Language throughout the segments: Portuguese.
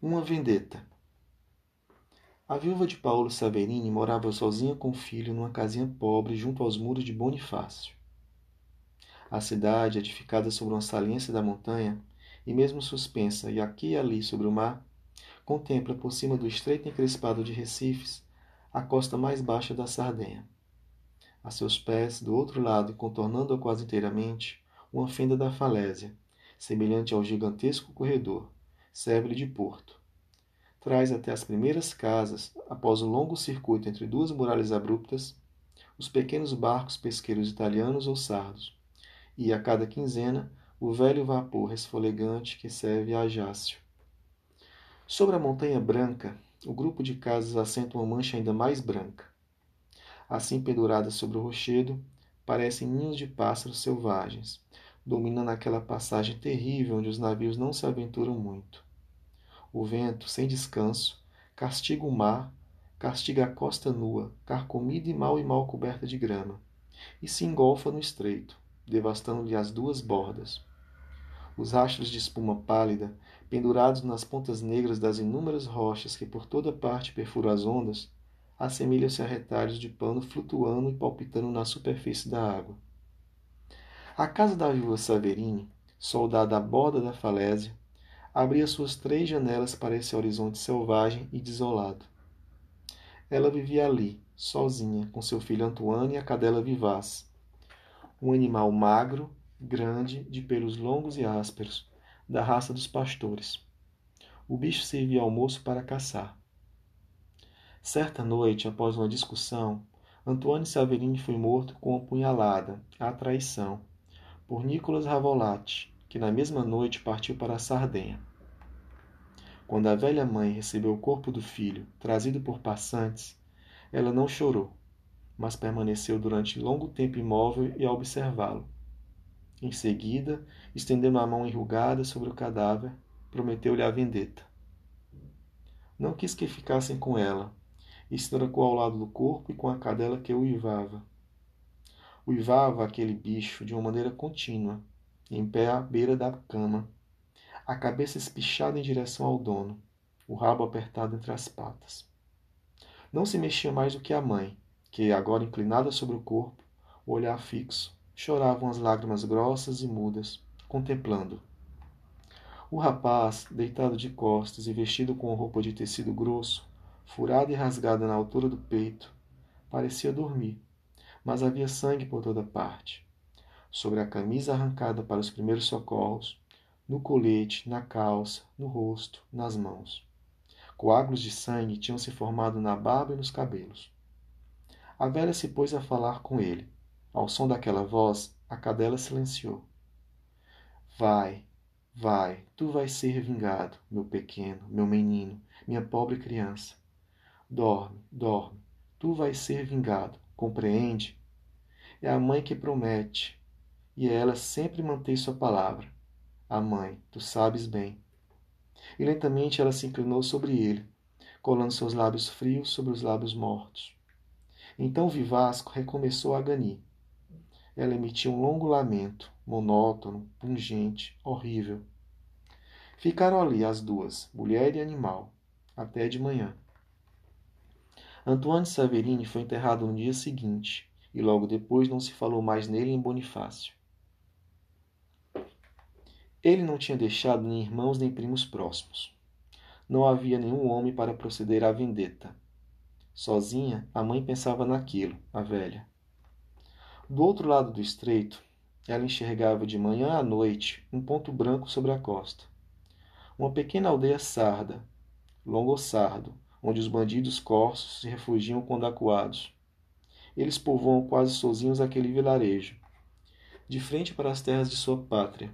Uma vendetta. A viúva de Paulo Saverini morava sozinha com o filho numa casinha pobre junto aos muros de Bonifácio. A cidade, edificada sobre uma saliência da montanha, e mesmo suspensa e aqui e ali sobre o mar, contempla por cima do estreito encrespado de Recifes a costa mais baixa da Sardenha. A seus pés, do outro lado e contornando-a quase inteiramente, uma fenda da falésia, semelhante ao gigantesco corredor, serve-lhe de porto. Traz até as primeiras casas, após o longo circuito entre duas muralhas abruptas, os pequenos barcos pesqueiros italianos ou sardos, e a cada quinzena o velho vapor resfolegante que serve a Ajácio. Sobre a montanha branca, o grupo de casas assenta uma mancha ainda mais branca. Assim penduradas sobre o rochedo, parecem ninhos de pássaros selvagens, dominando aquela passagem terrível onde os navios não se aventuram muito. O vento, sem descanso, castiga o mar, castiga a costa nua, carcomida e mal e mal coberta de grama, e se engolfa no estreito, devastando-lhe as duas bordas. Os rastros de espuma pálida, pendurados nas pontas negras das inúmeras rochas que por toda parte perfuram as ondas, assemelham-se a retalhos de pano flutuando e palpitando na superfície da água. A casa da viúva Saverini, soldada à borda da falésia, abria suas três janelas para esse horizonte selvagem e desolado. Ela vivia ali, sozinha, com seu filho Antoine e a cadela vivaz. Um animal magro, grande, de pelos longos e ásperos, da raça dos pastores. O bicho servia almoço para caçar. Certa noite, após uma discussão, Antoine Saverini foi morto com uma punhalada, à traição, por Nicolas Ravolatti, que na mesma noite partiu para a Sardenha. Quando a velha mãe recebeu o corpo do filho, trazido por passantes, ela não chorou, mas permaneceu durante longo tempo imóvel e a observá-lo. Em seguida, estendendo a mão enrugada sobre o cadáver, prometeu-lhe a vendetta. Não quis que ficassem com ela, e se trocou ao lado do corpo e com a cadela que uivava. Uivava aquele bicho de uma maneira contínua, em pé à beira da cama, a cabeça espichada em direção ao dono, o rabo apertado entre as patas. Não se mexia mais do que a mãe, que, agora inclinada sobre o corpo, o olhar fixo, choravam as lágrimas grossas e mudas, contemplando. O rapaz, deitado de costas e vestido com roupa de tecido grosso, furada e rasgada na altura do peito, parecia dormir, mas havia sangue por toda parte. Sobre a camisa arrancada para os primeiros socorros, no colete, na calça, no rosto, nas mãos. Coágulos de sangue tinham se formado na barba e nos cabelos. A velha se pôs a falar com ele. Ao som daquela voz, a cadela silenciou. Vai, vai, tu vais ser vingado, meu pequeno, meu menino, minha pobre criança. Dorme, dorme, tu vais ser vingado, compreende? É a mãe que promete, e ela sempre mantém sua palavra. A mãe, tu sabes bem. E lentamente ela se inclinou sobre ele, colando seus lábios frios sobre os lábios mortos. Então Vivasco recomeçou a ganir. Ela emitia um longo lamento, monótono, pungente, horrível. Ficaram ali as duas, mulher e animal, até de manhã. Antoine Saverini foi enterrado no dia seguinte, e logo depois não se falou mais nele em Bonifácio. Ele não tinha deixado nem irmãos nem primos próximos. Não havia nenhum homem para proceder à vendetta. Sozinha, a mãe pensava naquilo, a velha. Do outro lado do estreito, ela enxergava de manhã à noite um ponto branco sobre a costa. Uma pequena aldeia sarda, Sardo, onde os bandidos corsos se refugiam quando acuados. Eles povoam quase sozinhos aquele vilarejo, de frente para as terras de sua pátria,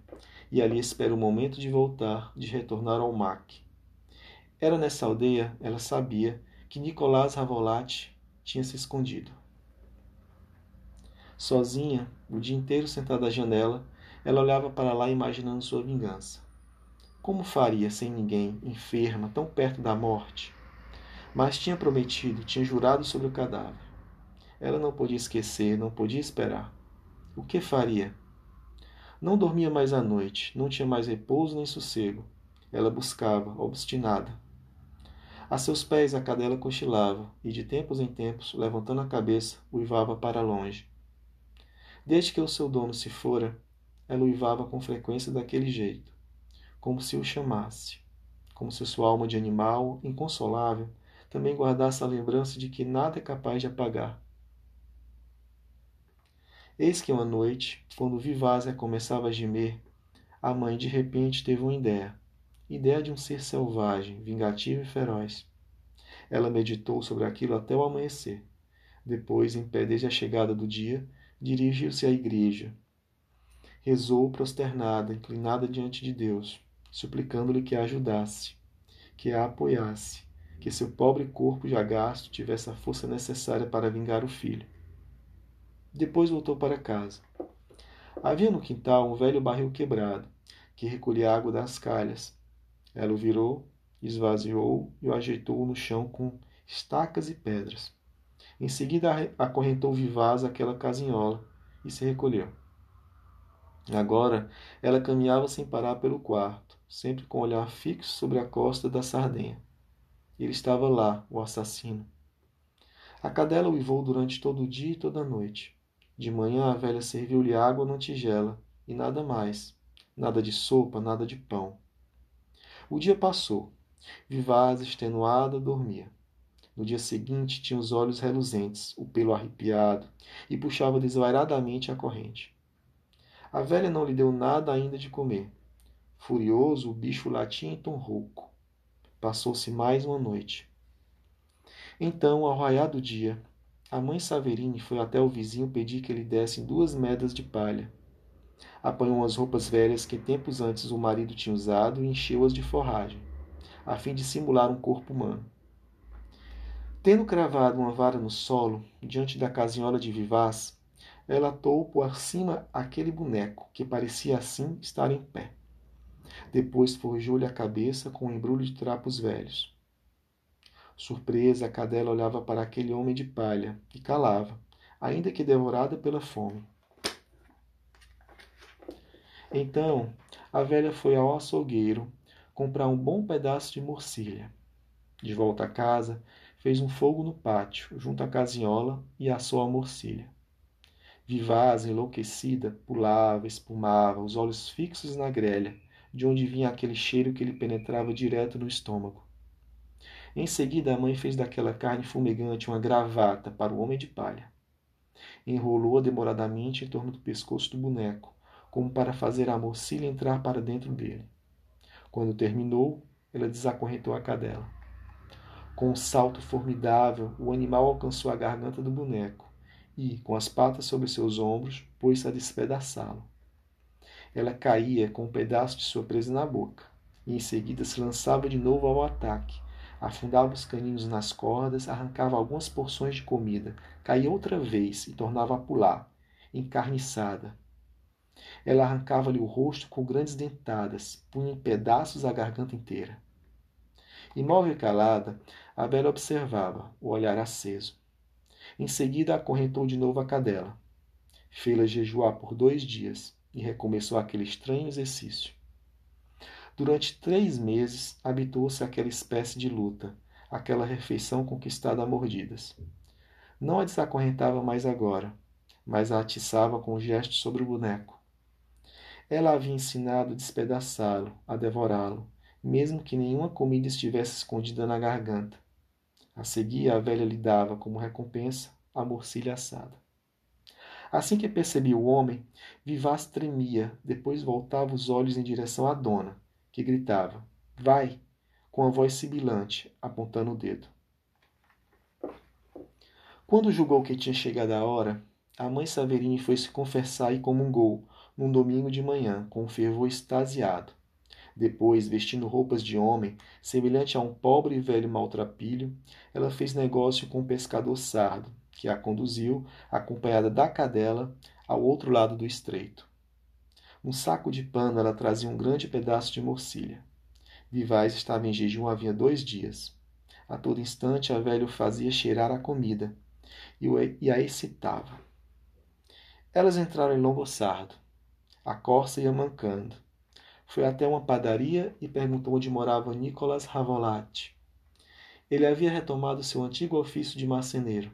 e ali espera o momento de voltar, de retornar ao MAC. Era nessa aldeia, ela sabia, que Nicolás Ravolatti tinha se escondido. Sozinha, o dia inteiro sentada à janela, ela olhava para lá imaginando sua vingança. Como faria sem ninguém, enferma, tão perto da morte? Mas tinha prometido, tinha jurado sobre o cadáver. Ela não podia esquecer, não podia esperar. O que faria? Não dormia mais à noite, não tinha mais repouso nem sossego. Ela buscava, obstinada. A seus pés a cadela cochilava, e de tempos em tempos, levantando a cabeça, uivava para longe. Desde que o seu dono se fora, ela uivava com frequência daquele jeito, como se o chamasse, como se sua alma de animal, inconsolável, também guardasse a lembrança de que nada é capaz de apagar. Eis que uma noite, quando Vivásia começava a gemer, a mãe de repente teve uma ideia. Ideia de um ser selvagem, vingativo e feroz. Ela meditou sobre aquilo até o amanhecer. Depois, em pé desde a chegada do dia, dirigiu-se à igreja. Rezou prosternada, inclinada diante de Deus, suplicando-lhe que a ajudasse, que a apoiasse, que seu pobre corpo já gasto tivesse a força necessária para vingar o filho. Depois voltou para casa. Havia no quintal um velho barril quebrado, que recolhia água das calhas. Ela o virou, esvaziou e o ajeitou no chão com estacas e pedras. Em seguida acorrentou vivaz aquela casinhola e se recolheu. Agora ela caminhava sem parar pelo quarto, sempre com o olhar fixo sobre a costa da Sardenha. Ele estava lá, o assassino. A cadela uivou durante todo o dia e toda a noite. De manhã a velha serviu-lhe água numa tigela e nada mais. Nada de sopa, nada de pão. O dia passou. Vivaz, extenuada, dormia. No dia seguinte tinha os olhos reluzentes, o pelo arrepiado, e puxava desvairadamente a corrente. A velha não lhe deu nada ainda de comer. Furioso, o bicho latia em tom rouco. Passou-se mais uma noite. Então, ao raiar do dia, a mãe Saverini foi até o vizinho pedir que lhe dessem duas medas de palha. Apanhou as roupas velhas que tempos antes o marido tinha usado e encheu-as de forragem, a fim de simular um corpo humano. Tendo cravado uma vara no solo, diante da casinhola de vivaz, ela atou por cima aquele boneco, que parecia assim estar em pé. Depois forjou-lhe a cabeça com um embrulho de trapos velhos. Surpresa, a cadela olhava para aquele homem de palha e calava, ainda que devorada pela fome. Então, a velha foi ao açougueiro comprar um bom pedaço de morcilha. De volta a casa, fez um fogo no pátio, junto à casinhola, e assou a morcilha. Vivaz, enlouquecida, pulava, espumava, os olhos fixos na grelha, de onde vinha aquele cheiro que lhe penetrava direto no estômago. Em seguida, a mãe fez daquela carne fumegante uma gravata para o homem de palha. Enrolou-a demoradamente em torno do pescoço do boneco, como para fazer a mocilha entrar para dentro dele. Quando terminou, ela desacorrentou a cadela. Com um salto formidável, o animal alcançou a garganta do boneco e, com as patas sobre seus ombros, pôs-se a despedaçá-lo. Ela caía com um pedaço de sua presa na boca, e em seguida se lançava de novo ao ataque. Afundava os caninos nas cordas, arrancava algumas porções de comida, caía outra vez e tornava a pular, encarniçada. Ela arrancava-lhe o rosto com grandes dentadas, punha em pedaços a garganta inteira. Imóvel e calada, a Bela observava, o olhar aceso. Em seguida, acorrentou de novo a cadela. Fê-la jejuar por dois dias e recomeçou aquele estranho exercício. Durante três meses habituou-se àquela espécie de luta, aquela refeição conquistada a mordidas. Não a desacorrentava mais agora, mas a atiçava com gestos sobre o boneco. Ela havia ensinado a despedaçá-lo, a devorá-lo, mesmo que nenhuma comida estivesse escondida na garganta. A seguir, a velha lhe dava, como recompensa, a morcilha assada. Assim que percebia o homem, Vivaz tremia, depois voltava os olhos em direção à dona, que gritava: Vai! com a voz sibilante, apontando o dedo. Quando julgou que tinha chegado a hora, a mãe Saverini foi se confessar e comungou, num domingo de manhã, com um fervor extasiado. Depois, vestindo roupas de homem, semelhante a um pobre e velho maltrapilho, ela fez negócio com um pescador sardo, que a conduziu, acompanhada da cadela, ao outro lado do estreito. Um saco de pano ela trazia um grande pedaço de morcilha. Vivaz estava em jejum havia dois dias. A todo instante a velha o fazia cheirar a comida e a excitava. Elas entraram em Longossardo. A corça ia mancando. Foi até uma padaria e perguntou onde morava Nicolas Ravolatti. Ele havia retomado seu antigo ofício de marceneiro.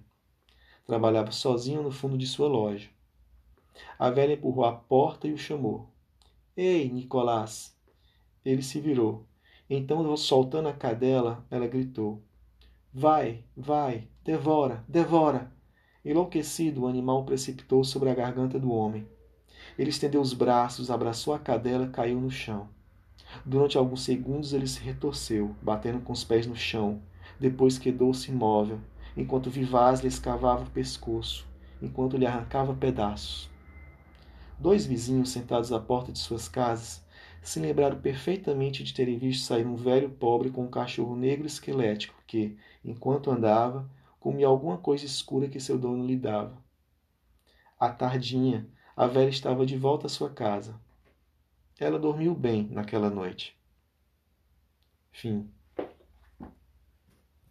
Trabalhava sozinho no fundo de sua loja. A velha empurrou a porta e o chamou. Ei, Nicolás! Ele se virou. Então, soltando a cadela, ela gritou: Vai, vai, devora, devora! Enlouquecido, o animal precipitou sobre a garganta do homem. Ele estendeu os braços, abraçou a cadela e caiu no chão. Durante alguns segundos ele se retorceu, batendo com os pés no chão. Depois quedou-se imóvel, enquanto Vivaz lhe escavava o pescoço, enquanto lhe arrancava pedaços. Dois vizinhos sentados à porta de suas casas se lembraram perfeitamente de terem visto sair um velho pobre com um cachorro negro esquelético que, enquanto andava, comia alguma coisa escura que seu dono lhe dava. À tardinha, a velha estava de volta à sua casa. Ela dormiu bem naquela noite. Fim.